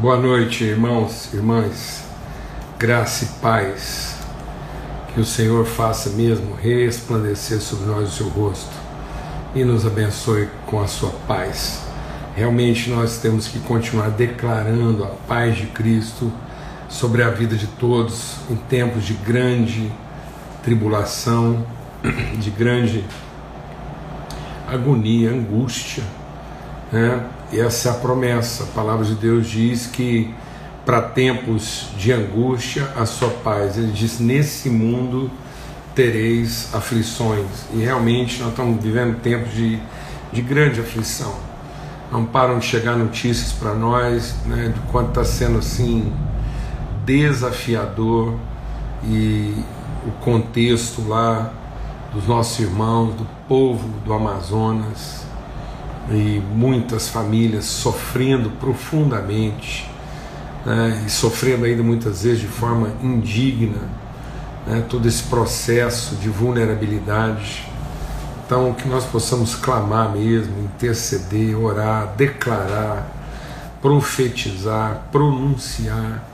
Boa noite, irmãos, irmãs. Graça e paz. Que o Senhor faça mesmo resplandecer sobre nós o seu rosto e nos abençoe com a sua paz. Realmente nós temos que continuar declarando a paz de Cristo sobre a vida de todos em tempos de grande tribulação, de grande agonia, angústia. Né? Essa é a promessa. A palavra de Deus diz que para tempos de angústia, a sua paz. Ele diz: nesse mundo tereis aflições. E realmente nós estamos vivendo tempos de, de grande aflição. Não param de chegar notícias para nós né, de quanto está sendo assim desafiador e o contexto lá dos nossos irmãos, do povo do Amazonas e muitas famílias sofrendo profundamente né, e sofrendo ainda muitas vezes de forma indigna né, todo esse processo de vulnerabilidade. Então, que nós possamos clamar mesmo, interceder, orar, declarar, profetizar, pronunciar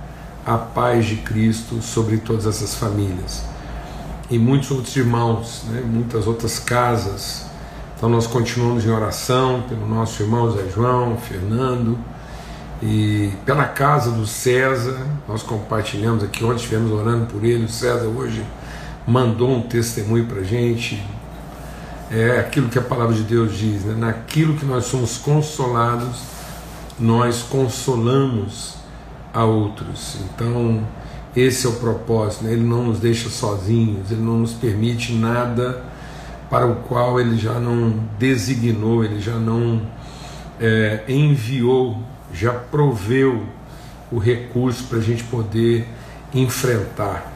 a paz de Cristo sobre todas essas famílias e muitos outros irmãos, né, muitas outras casas. Então nós continuamos em oração pelo nosso irmão Zé João, Fernando e pela casa do César. Nós compartilhamos aqui ontem, estivemos orando por ele. O César hoje mandou um testemunho para gente. É aquilo que a palavra de Deus diz, né? naquilo que nós somos consolados, nós consolamos a outros. Então, esse é o propósito, né? ele não nos deixa sozinhos, ele não nos permite nada para o qual ele já não designou, ele já não é, enviou, já proveu o recurso para a gente poder enfrentar.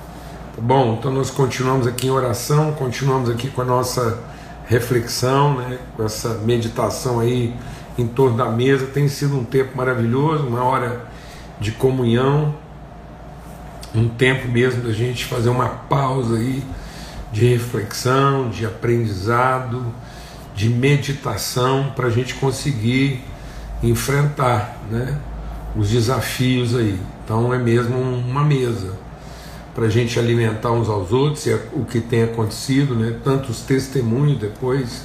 Tá bom? Então nós continuamos aqui em oração, continuamos aqui com a nossa reflexão, né? com essa meditação aí em torno da mesa. Tem sido um tempo maravilhoso, uma hora de comunhão, um tempo mesmo da gente fazer uma pausa aí de reflexão, de aprendizado, de meditação para a gente conseguir enfrentar né, os desafios aí. Então é mesmo uma mesa para a gente alimentar uns aos outros, é o que tem acontecido, né? tantos testemunhos depois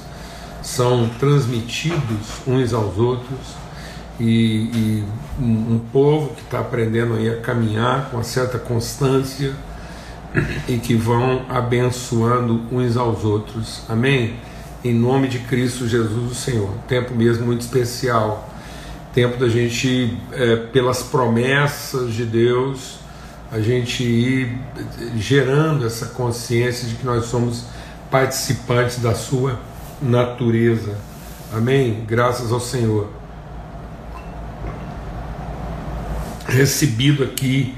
são transmitidos uns aos outros e, e um, um, povo que está aprendendo aí a caminhar com uma certa constância e que vão abençoando uns aos outros. Amém? Em nome de Cristo Jesus, o Senhor. Tempo mesmo muito especial. Tempo da gente, é, pelas promessas de Deus, a gente ir gerando essa consciência de que nós somos participantes da Sua natureza. Amém? Graças ao Senhor. recebido aqui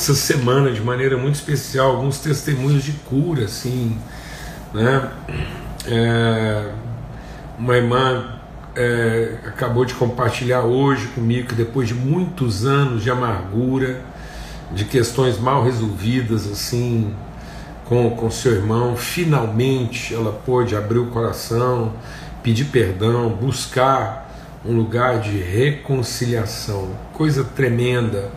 essa semana de maneira muito especial alguns testemunhos de cura, assim, né? É, uma irmã é, acabou de compartilhar hoje comigo que depois de muitos anos de amargura, de questões mal resolvidas, assim, com, com seu irmão, finalmente ela pôde abrir o coração, pedir perdão, buscar um lugar de reconciliação, coisa tremenda,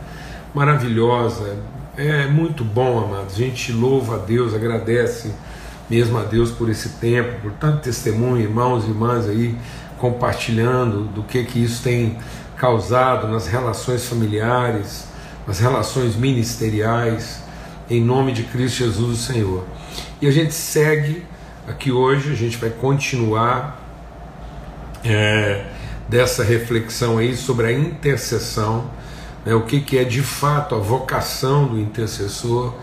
maravilhosa. É muito bom, amados. A gente louva a Deus, agradece mesmo a Deus por esse tempo, por tanto testemunho, irmãos e irmãs aí compartilhando do que que isso tem causado nas relações familiares, nas relações ministeriais, em nome de Cristo Jesus o Senhor. E a gente segue aqui hoje, a gente vai continuar é, dessa reflexão aí sobre a intercessão, né, o que, que é de fato a vocação do intercessor,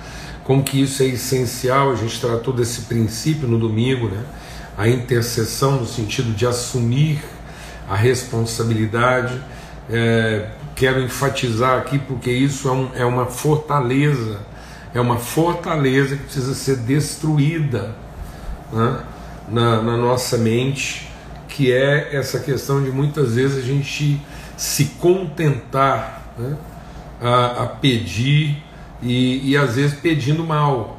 como que isso é essencial, a gente tratou desse princípio no domingo, né, a intercessão no sentido de assumir a responsabilidade. É, quero enfatizar aqui porque isso é, um, é uma fortaleza, é uma fortaleza que precisa ser destruída né, na, na nossa mente que é essa questão de muitas vezes a gente se contentar né, a, a, pedir e, e, às vezes pedindo mal,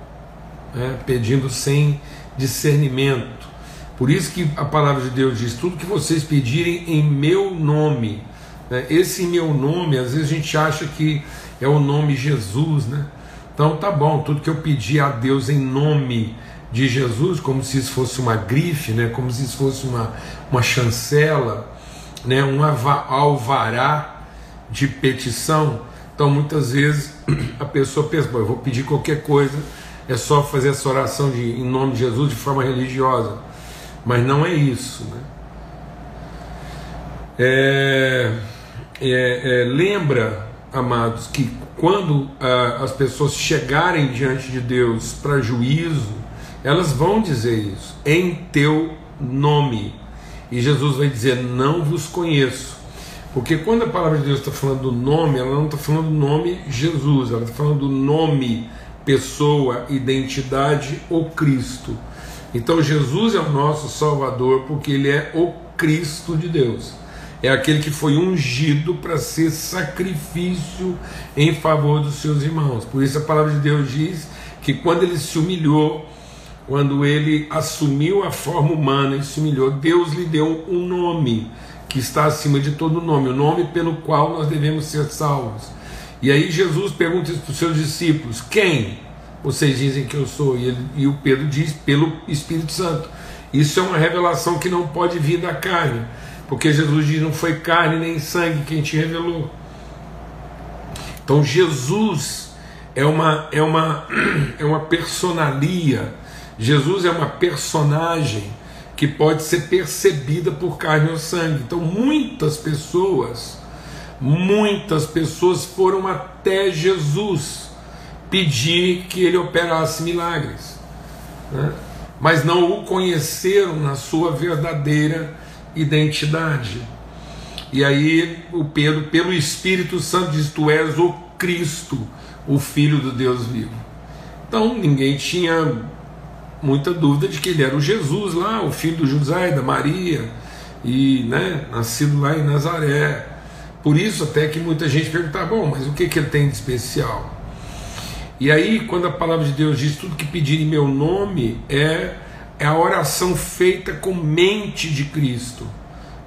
né, pedindo sem discernimento. Por isso que a palavra de Deus diz: tudo que vocês pedirem em meu nome, Né? Esse meu nome, às vezes a gente acha que é o nome Jesus, né? Então tá bom, tudo que eu pedi a Deus em nome de Jesus, como se isso fosse uma grife, né? como se isso fosse uma, uma chancela, né? um alvará de petição. Então muitas vezes a pessoa pensa, eu vou pedir qualquer coisa, é só fazer essa oração de, em nome de Jesus de forma religiosa. Mas não é isso. Né? É, é, é, lembra, amados, que quando ah, as pessoas chegarem diante de Deus para juízo, elas vão dizer isso, em teu nome. E Jesus vai dizer: Não vos conheço. Porque quando a palavra de Deus está falando do nome, ela não está falando do nome Jesus, ela está falando do nome, pessoa, identidade ou Cristo. Então Jesus é o nosso Salvador porque ele é o Cristo de Deus. É aquele que foi ungido para ser sacrifício em favor dos seus irmãos. Por isso a palavra de Deus diz que quando ele se humilhou, quando ele assumiu a forma humana e se humilhou, Deus lhe deu um nome que está acima de todo nome, o nome pelo qual nós devemos ser salvos. E aí Jesus pergunta isso para os seus discípulos: Quem vocês dizem que eu sou? E, ele, e o Pedro diz: Pelo Espírito Santo. Isso é uma revelação que não pode vir da carne, porque Jesus diz: Não foi carne nem sangue quem te revelou. Então Jesus é uma, é uma, é uma personalia, Jesus é uma personagem que pode ser percebida por carne ou sangue. Então, muitas pessoas, muitas pessoas foram até Jesus pedir que ele operasse milagres, né? mas não o conheceram na sua verdadeira identidade. E aí o Pedro, pelo Espírito Santo, diz: Tu és o Cristo, o Filho do Deus vivo. Então ninguém tinha muita dúvida de que ele era o Jesus lá, o filho do José e da Maria, e né, nascido lá em Nazaré. Por isso até que muita gente perguntava, bom, mas o que, que ele tem de especial? E aí, quando a palavra de Deus diz tudo que pedir em meu nome, é, é a oração feita com mente de Cristo,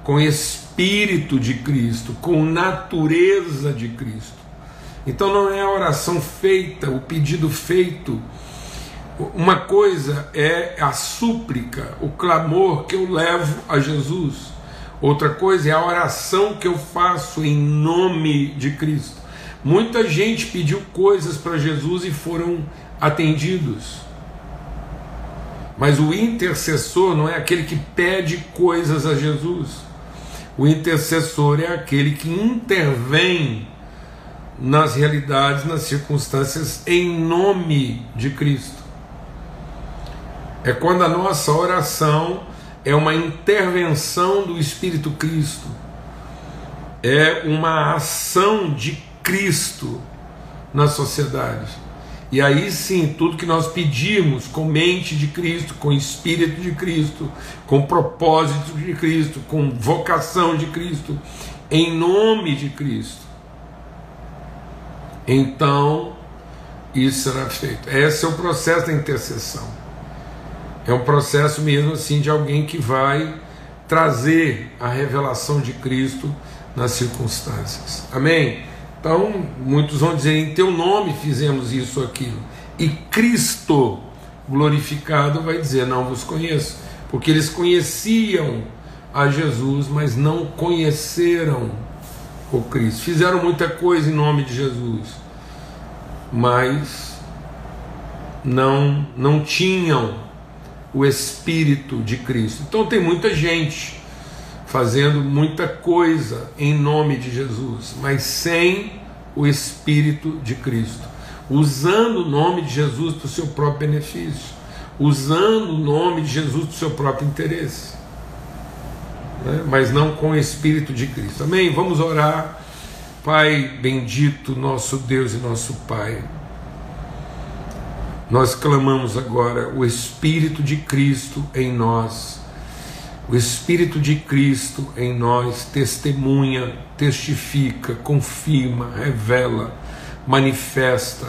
com espírito de Cristo, com natureza de Cristo. Então não é a oração feita, o pedido feito uma coisa é a súplica, o clamor que eu levo a Jesus. Outra coisa é a oração que eu faço em nome de Cristo. Muita gente pediu coisas para Jesus e foram atendidos. Mas o intercessor não é aquele que pede coisas a Jesus. O intercessor é aquele que intervém nas realidades, nas circunstâncias, em nome de Cristo é quando a nossa oração é uma intervenção do Espírito Cristo, é uma ação de Cristo na sociedade. E aí sim, tudo que nós pedimos com mente de Cristo, com espírito de Cristo, com propósito de Cristo, com vocação de Cristo, em nome de Cristo, então isso será feito. Esse é o processo da intercessão. É um processo mesmo assim de alguém que vai trazer a revelação de Cristo nas circunstâncias. Amém? Então, muitos vão dizer: em teu nome fizemos isso aquilo. E Cristo glorificado vai dizer: não vos conheço. Porque eles conheciam a Jesus, mas não conheceram o Cristo. Fizeram muita coisa em nome de Jesus, mas não, não tinham o Espírito de Cristo. Então tem muita gente fazendo muita coisa em nome de Jesus, mas sem o Espírito de Cristo, usando o nome de Jesus para o seu próprio benefício, usando o nome de Jesus para o seu próprio interesse, né? mas não com o Espírito de Cristo. Amém? Vamos orar. Pai bendito, nosso Deus e nosso Pai. Nós clamamos agora o Espírito de Cristo em nós. O Espírito de Cristo em nós testemunha, testifica, confirma, revela, manifesta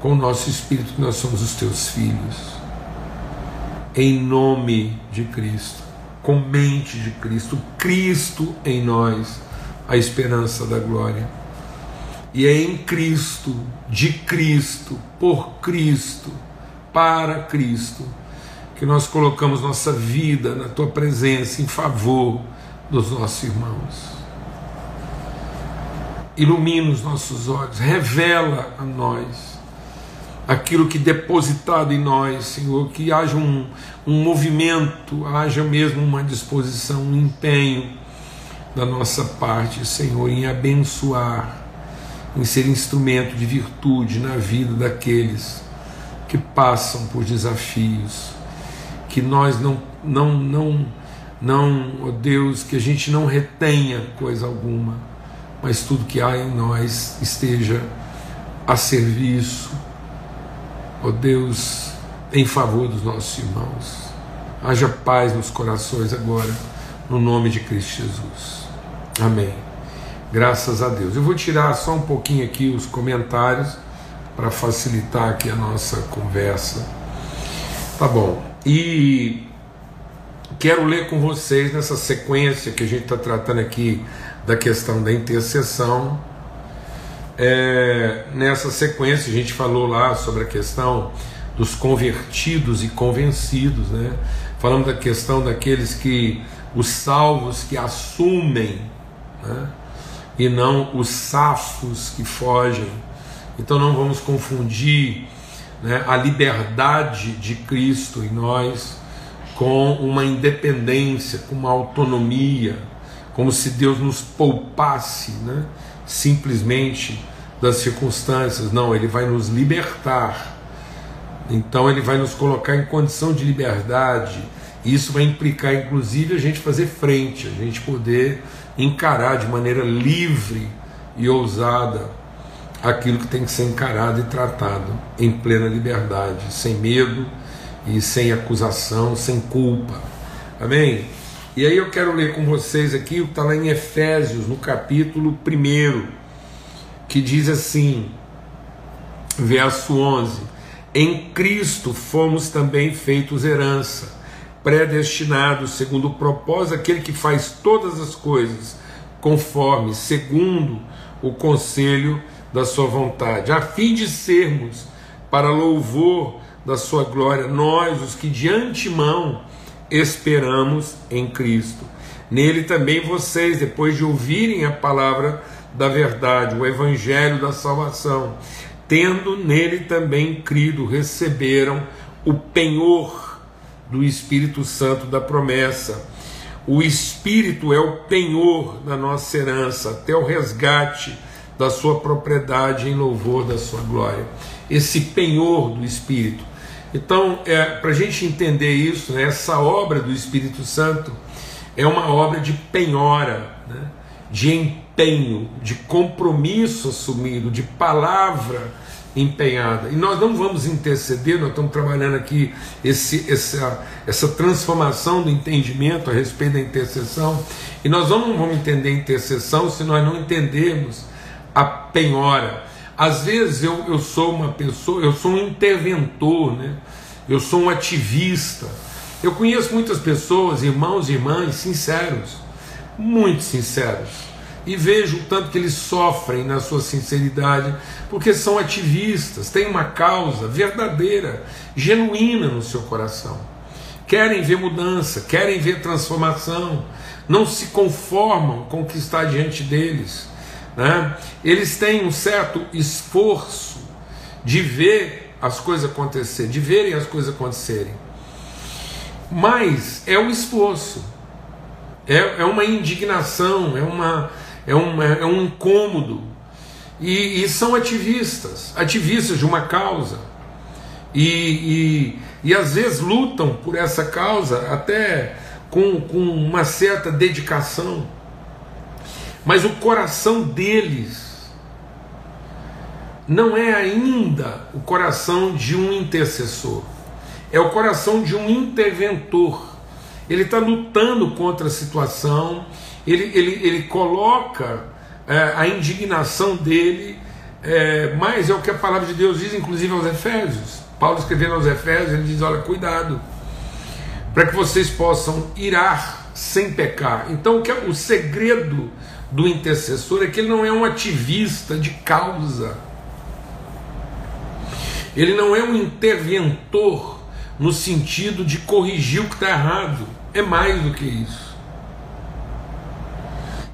com o nosso Espírito que nós somos os teus filhos. Em nome de Cristo, com mente de Cristo, Cristo em nós, a esperança da glória. E é em Cristo, de Cristo, por Cristo, para Cristo, que nós colocamos nossa vida na tua presença em favor dos nossos irmãos. Ilumina os nossos olhos, revela a nós aquilo que depositado em nós, Senhor, que haja um, um movimento, haja mesmo uma disposição, um empenho da nossa parte, Senhor, em abençoar, em ser instrumento de virtude na vida daqueles que passam por desafios, que nós não, não, não, não, oh Deus, que a gente não retenha coisa alguma, mas tudo que há em nós esteja a serviço, ó oh Deus, em favor dos nossos irmãos. Haja paz nos corações agora, no nome de Cristo Jesus. Amém. Graças a Deus. Eu vou tirar só um pouquinho aqui os comentários para facilitar aqui a nossa conversa. Tá bom. E quero ler com vocês nessa sequência que a gente está tratando aqui da questão da intercessão. É, nessa sequência a gente falou lá sobre a questão dos convertidos e convencidos, né? Falamos da questão daqueles que os salvos que assumem, né? E não os safos que fogem. Então não vamos confundir né, a liberdade de Cristo em nós com uma independência, com uma autonomia, como se Deus nos poupasse né, simplesmente das circunstâncias. Não, Ele vai nos libertar. Então Ele vai nos colocar em condição de liberdade. Isso vai implicar, inclusive, a gente fazer frente, a gente poder encarar de maneira livre e ousada aquilo que tem que ser encarado e tratado em plena liberdade, sem medo e sem acusação, sem culpa. Amém? E aí eu quero ler com vocês aqui o que está lá em Efésios, no capítulo 1, que diz assim, verso 11: Em Cristo fomos também feitos herança predestinado segundo o propósito aquele que faz todas as coisas conforme, segundo o conselho da sua vontade, a fim de sermos para louvor da sua glória, nós os que de antemão esperamos em Cristo. Nele também vocês, depois de ouvirem a palavra da verdade, o evangelho da salvação, tendo nele também crido, receberam o penhor do Espírito Santo da promessa. O Espírito é o penhor da nossa herança, até o resgate da sua propriedade em louvor da sua glória. Esse penhor do Espírito. Então, é, para a gente entender isso, né, essa obra do Espírito Santo é uma obra de penhora, né, de empenho, de compromisso assumido, de palavra empenhada. E nós não vamos interceder, nós estamos trabalhando aqui esse, essa, essa transformação do entendimento a respeito da intercessão. E nós não vamos entender intercessão se nós não entendermos a penhora. Às vezes eu, eu sou uma pessoa, eu sou um interventor, né? eu sou um ativista. Eu conheço muitas pessoas, irmãos e irmãs, sinceros, muito sinceros e vejo o tanto que eles sofrem na sua sinceridade, porque são ativistas, têm uma causa verdadeira, genuína no seu coração. Querem ver mudança, querem ver transformação, não se conformam com o que está diante deles. Né? Eles têm um certo esforço de ver as coisas acontecer, de verem as coisas acontecerem. Mas é um esforço, é, é uma indignação, é uma, é um, é um incômodo. E, e são ativistas, ativistas de uma causa. E, e, e às vezes lutam por essa causa até com, com uma certa dedicação. Mas o coração deles não é ainda o coração de um intercessor, é o coração de um interventor. Ele está lutando contra a situação, ele, ele, ele coloca é, a indignação dele, é, mas é o que a palavra de Deus diz, inclusive aos Efésios. Paulo escrevendo aos Efésios, ele diz: Olha, cuidado, para que vocês possam irar sem pecar. Então, o, que é, o segredo do intercessor é que ele não é um ativista de causa. Ele não é um interventor no sentido de corrigir o que está errado. É mais do que isso.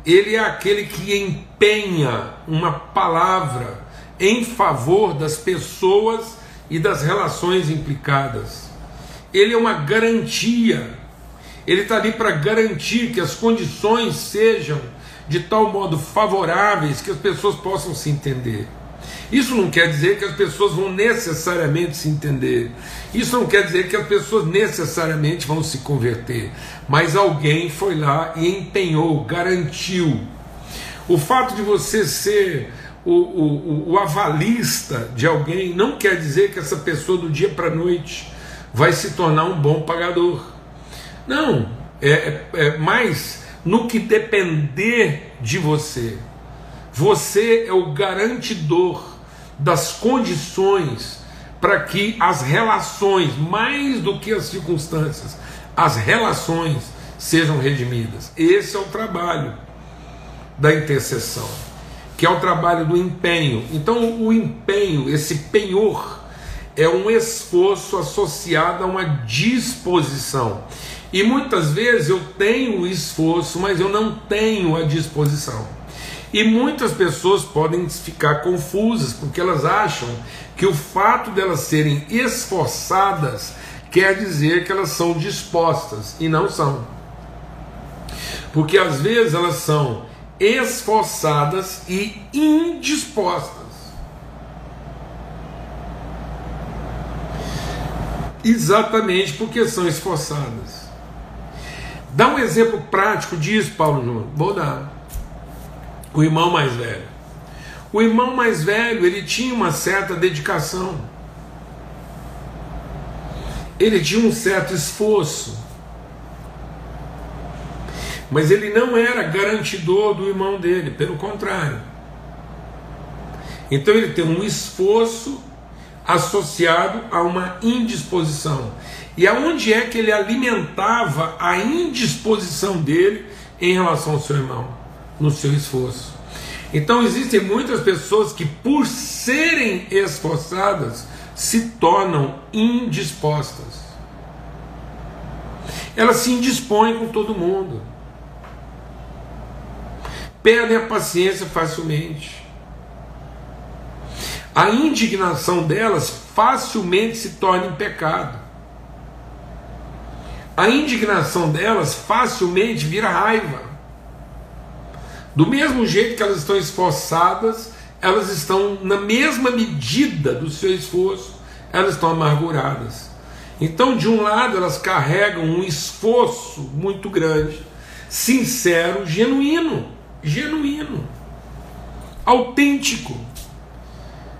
Ele é aquele que empenha uma palavra em favor das pessoas e das relações implicadas. Ele é uma garantia. Ele está ali para garantir que as condições sejam de tal modo favoráveis que as pessoas possam se entender. Isso não quer dizer que as pessoas vão necessariamente se entender. Isso não quer dizer que as pessoas necessariamente vão se converter. Mas alguém foi lá e empenhou, garantiu. O fato de você ser o, o, o avalista de alguém não quer dizer que essa pessoa do dia para a noite vai se tornar um bom pagador. Não, é, é, é mais no que depender de você. Você é o garantidor das condições para que as relações, mais do que as circunstâncias, as relações sejam redimidas. Esse é o trabalho da intercessão, que é o trabalho do empenho. Então, o empenho, esse penhor, é um esforço associado a uma disposição. E muitas vezes eu tenho o esforço, mas eu não tenho a disposição. E muitas pessoas podem ficar confusas porque elas acham que o fato delas serem esforçadas quer dizer que elas são dispostas e não são. Porque às vezes elas são esforçadas e indispostas. Exatamente porque são esforçadas. Dá um exemplo prático disso, Paulo Júnior. Vou dar o irmão mais velho. O irmão mais velho, ele tinha uma certa dedicação. Ele tinha um certo esforço. Mas ele não era garantidor do irmão dele, pelo contrário. Então ele tem um esforço associado a uma indisposição. E aonde é que ele alimentava a indisposição dele em relação ao seu irmão? No seu esforço. Então existem muitas pessoas que, por serem esforçadas, se tornam indispostas. Elas se indispõem com todo mundo. Perdem a paciência facilmente. A indignação delas facilmente se torna em pecado. A indignação delas facilmente vira raiva. Do mesmo jeito que elas estão esforçadas, elas estão, na mesma medida do seu esforço, elas estão amarguradas. Então, de um lado, elas carregam um esforço muito grande, sincero, genuíno, genuíno, autêntico.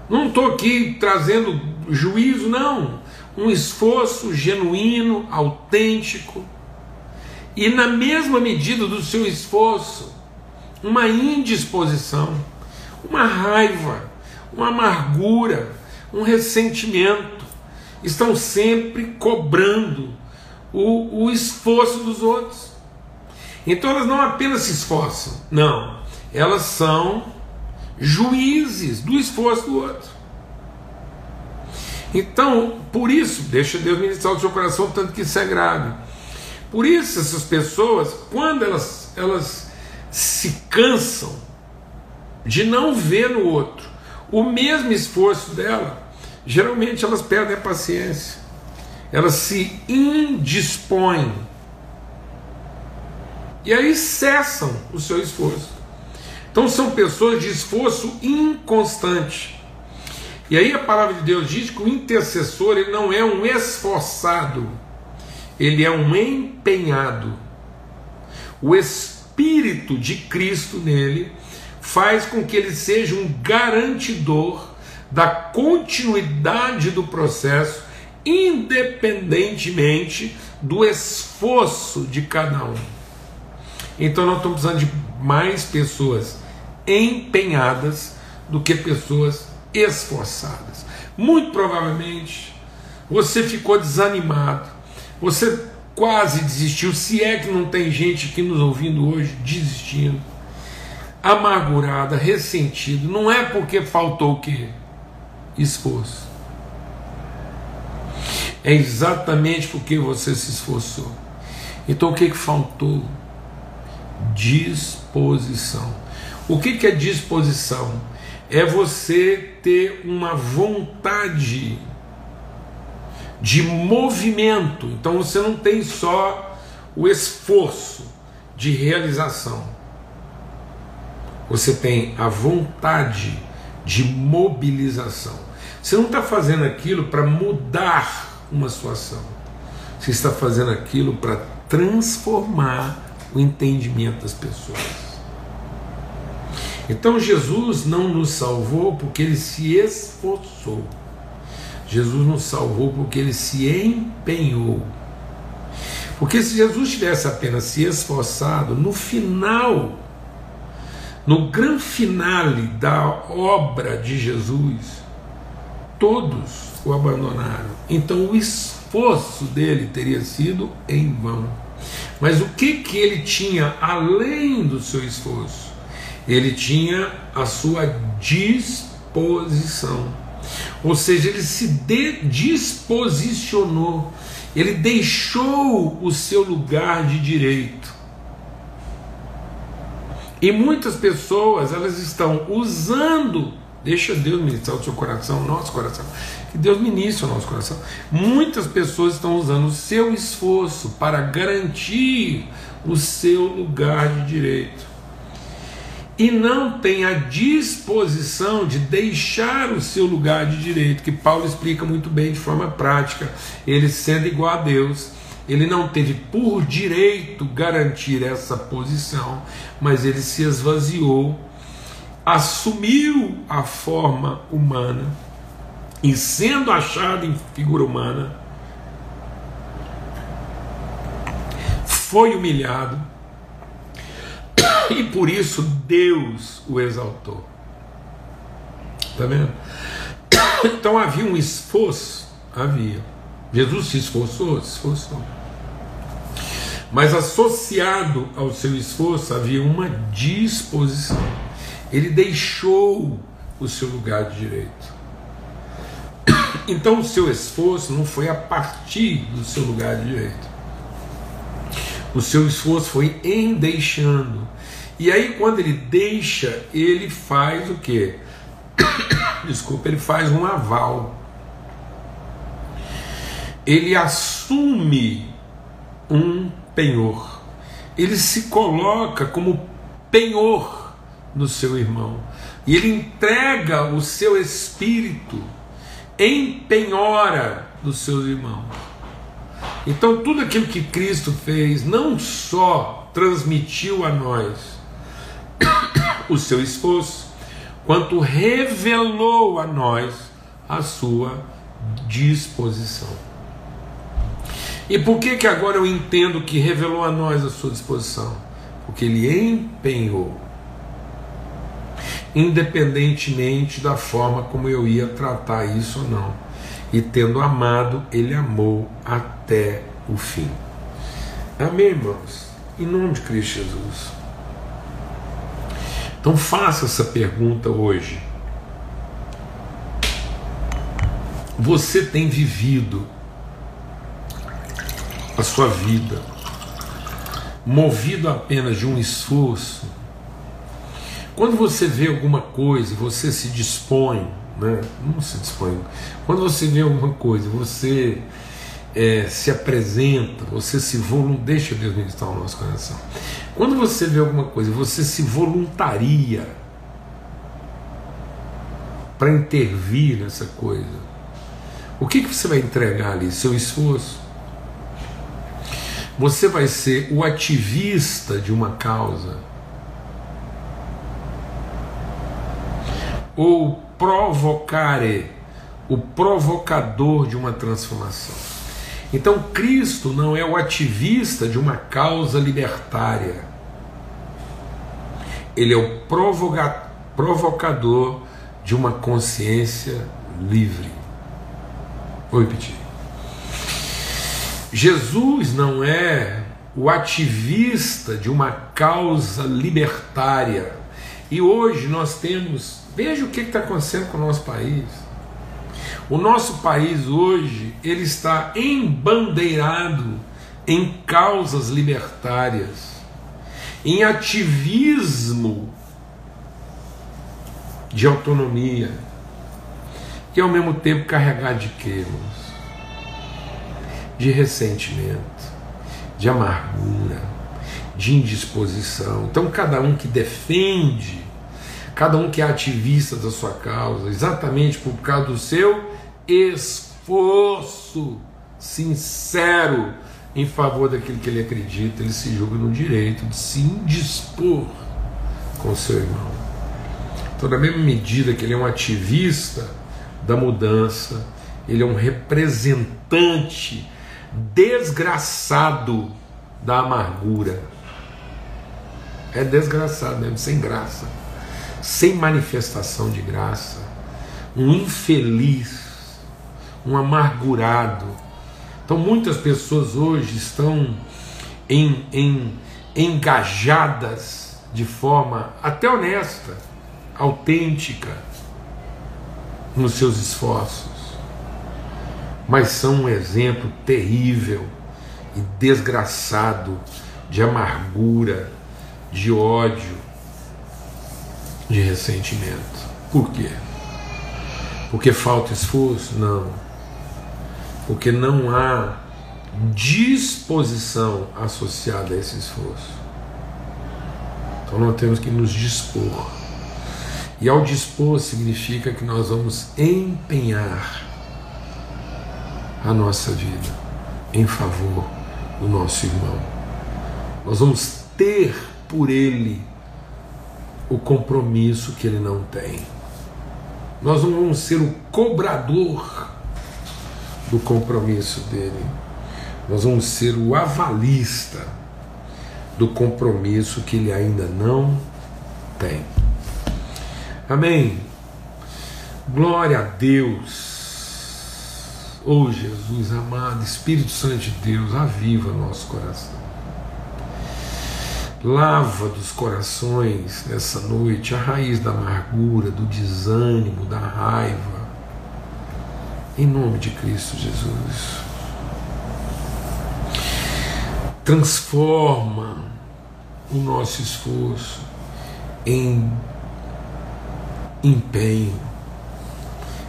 Não estou aqui trazendo juízo, não. Um esforço genuíno, autêntico. E na mesma medida do seu esforço, uma indisposição, uma raiva, uma amargura, um ressentimento. Estão sempre cobrando o, o esforço dos outros. Então elas não apenas se esforçam, não, elas são juízes do esforço do outro. Então, por isso, deixa Deus ministrar o seu coração, tanto que isso é grave. Por isso, essas pessoas, quando elas, elas se cansam de não ver no outro o mesmo esforço dela, geralmente elas perdem a paciência, elas se indispõem e aí cessam o seu esforço. Então são pessoas de esforço inconstante. E aí a palavra de Deus diz que o intercessor ele não é um esforçado, ele é um empenhado. O espírito Espírito de Cristo nele faz com que ele seja um garantidor da continuidade do processo, independentemente do esforço de cada um. Então nós estamos precisando de mais pessoas empenhadas do que pessoas esforçadas. Muito provavelmente você ficou desanimado, você quase desistiu, se é que não tem gente aqui nos ouvindo hoje desistindo. amargurada, ressentido, não é porque faltou o quê? Esforço. É exatamente porque você se esforçou. Então o que, que faltou? Disposição. O que, que é disposição? É você ter uma vontade de movimento. Então você não tem só o esforço de realização, você tem a vontade de mobilização. Você não está fazendo aquilo para mudar uma situação, você está fazendo aquilo para transformar o entendimento das pessoas. Então Jesus não nos salvou porque ele se esforçou. Jesus nos salvou porque ele se empenhou. Porque se Jesus tivesse apenas se esforçado, no final, no grande finale da obra de Jesus, todos o abandonaram. Então o esforço dele teria sido em vão. Mas o que, que ele tinha além do seu esforço? Ele tinha a sua disposição. Ou seja, ele se disposicionou, ele deixou o seu lugar de direito. E muitas pessoas, elas estão usando, deixa Deus ministrar o seu coração, o nosso coração, que Deus ministre o nosso coração. Muitas pessoas estão usando o seu esforço para garantir o seu lugar de direito e não tem a disposição de deixar o seu lugar de direito, que Paulo explica muito bem de forma prática. Ele sendo igual a Deus, ele não teve por direito garantir essa posição, mas ele se esvaziou, assumiu a forma humana e sendo achado em figura humana, foi humilhado e por isso Deus o exaltou. Está vendo? Então havia um esforço, havia. Jesus se esforçou, se esforçou. Mas associado ao seu esforço havia uma disposição. Ele deixou o seu lugar de direito. Então o seu esforço não foi a partir do seu lugar de direito. O seu esforço foi em deixando e aí, quando ele deixa, ele faz o que? Desculpa, ele faz um aval. Ele assume um penhor. Ele se coloca como penhor do seu irmão. E ele entrega o seu espírito em penhora dos seus irmãos. Então, tudo aquilo que Cristo fez não só transmitiu a nós o seu esforço, quanto revelou a nós a sua disposição. E por que que agora eu entendo que revelou a nós a sua disposição? Porque ele empenhou, independentemente da forma como eu ia tratar isso ou não. E tendo amado, ele amou até o fim. Amém, irmãos? Em nome de Cristo Jesus. Então faça essa pergunta hoje. Você tem vivido a sua vida movido apenas de um esforço? Quando você vê alguma coisa, você se dispõe, né? não se dispõe. Quando você vê alguma coisa, você é, se apresenta, você se voluntaria, deixa Deus ministrar o nosso coração. Quando você vê alguma coisa, você se voluntaria para intervir nessa coisa. O que, que você vai entregar ali? Seu esforço. Você vai ser o ativista de uma causa. Ou provocare, o provocador de uma transformação. Então, Cristo não é o ativista de uma causa libertária. Ele é o provocador de uma consciência livre. Vou repetir. Jesus não é o ativista de uma causa libertária. E hoje nós temos, veja o que está acontecendo com o nosso país. O nosso país hoje ele está embandeirado em causas libertárias, em ativismo de autonomia, que ao mesmo tempo carregado de quê, De ressentimento, de amargura, de indisposição. Então, cada um que defende, cada um que é ativista da sua causa, exatamente por causa do seu esforço sincero em favor daquilo que ele acredita, ele se julga no direito de se indispor com seu irmão. Então, na mesma medida que ele é um ativista da mudança, ele é um representante desgraçado da amargura. É desgraçado mesmo, sem graça, sem manifestação de graça, um infeliz, um amargurado. Então, muitas pessoas hoje estão em, em, engajadas de forma até honesta, autêntica, nos seus esforços, mas são um exemplo terrível e desgraçado de amargura, de ódio, de ressentimento. Por quê? Porque falta esforço? Não. Porque não há disposição associada a esse esforço. Então nós temos que nos dispor. E ao dispor significa que nós vamos empenhar a nossa vida em favor do nosso irmão. Nós vamos ter por ele o compromisso que ele não tem. Nós não vamos ser o cobrador do compromisso dele. Nós vamos ser o avalista do compromisso que ele ainda não tem. Amém. Glória a Deus. Oh Jesus amado, Espírito Santo de Deus, aviva nosso coração. Lava dos corações nessa noite a raiz da amargura, do desânimo, da raiva. Em nome de Cristo Jesus. Transforma o nosso esforço em empenho,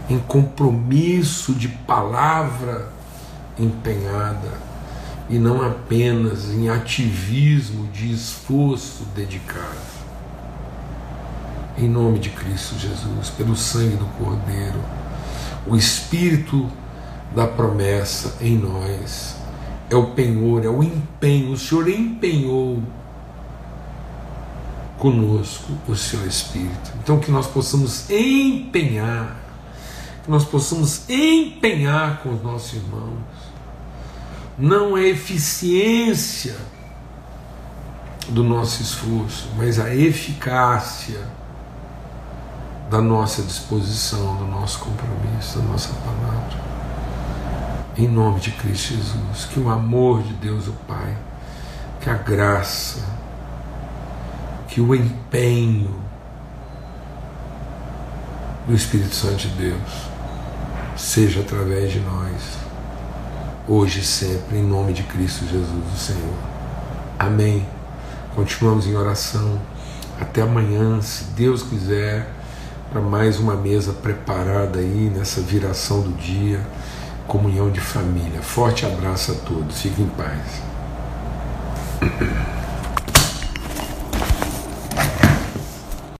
em compromisso de palavra empenhada e não apenas em ativismo de esforço dedicado. Em nome de Cristo Jesus, pelo sangue do Cordeiro, o Espírito da promessa em nós é o penhor, é o empenho. O Senhor empenhou conosco o seu Espírito. Então, que nós possamos empenhar, que nós possamos empenhar com os nossos irmãos não a eficiência do nosso esforço, mas a eficácia da nossa disposição, do nosso compromisso, da nossa palavra. Em nome de Cristo Jesus, que o amor de Deus, o Pai, que a graça, que o empenho do Espírito Santo de Deus seja através de nós hoje e sempre, em nome de Cristo Jesus, o Senhor. Amém. Continuamos em oração. Até amanhã, se Deus quiser, para mais uma mesa preparada aí nessa viração do dia, comunhão de família. Forte abraço a todos. Fiquem em paz.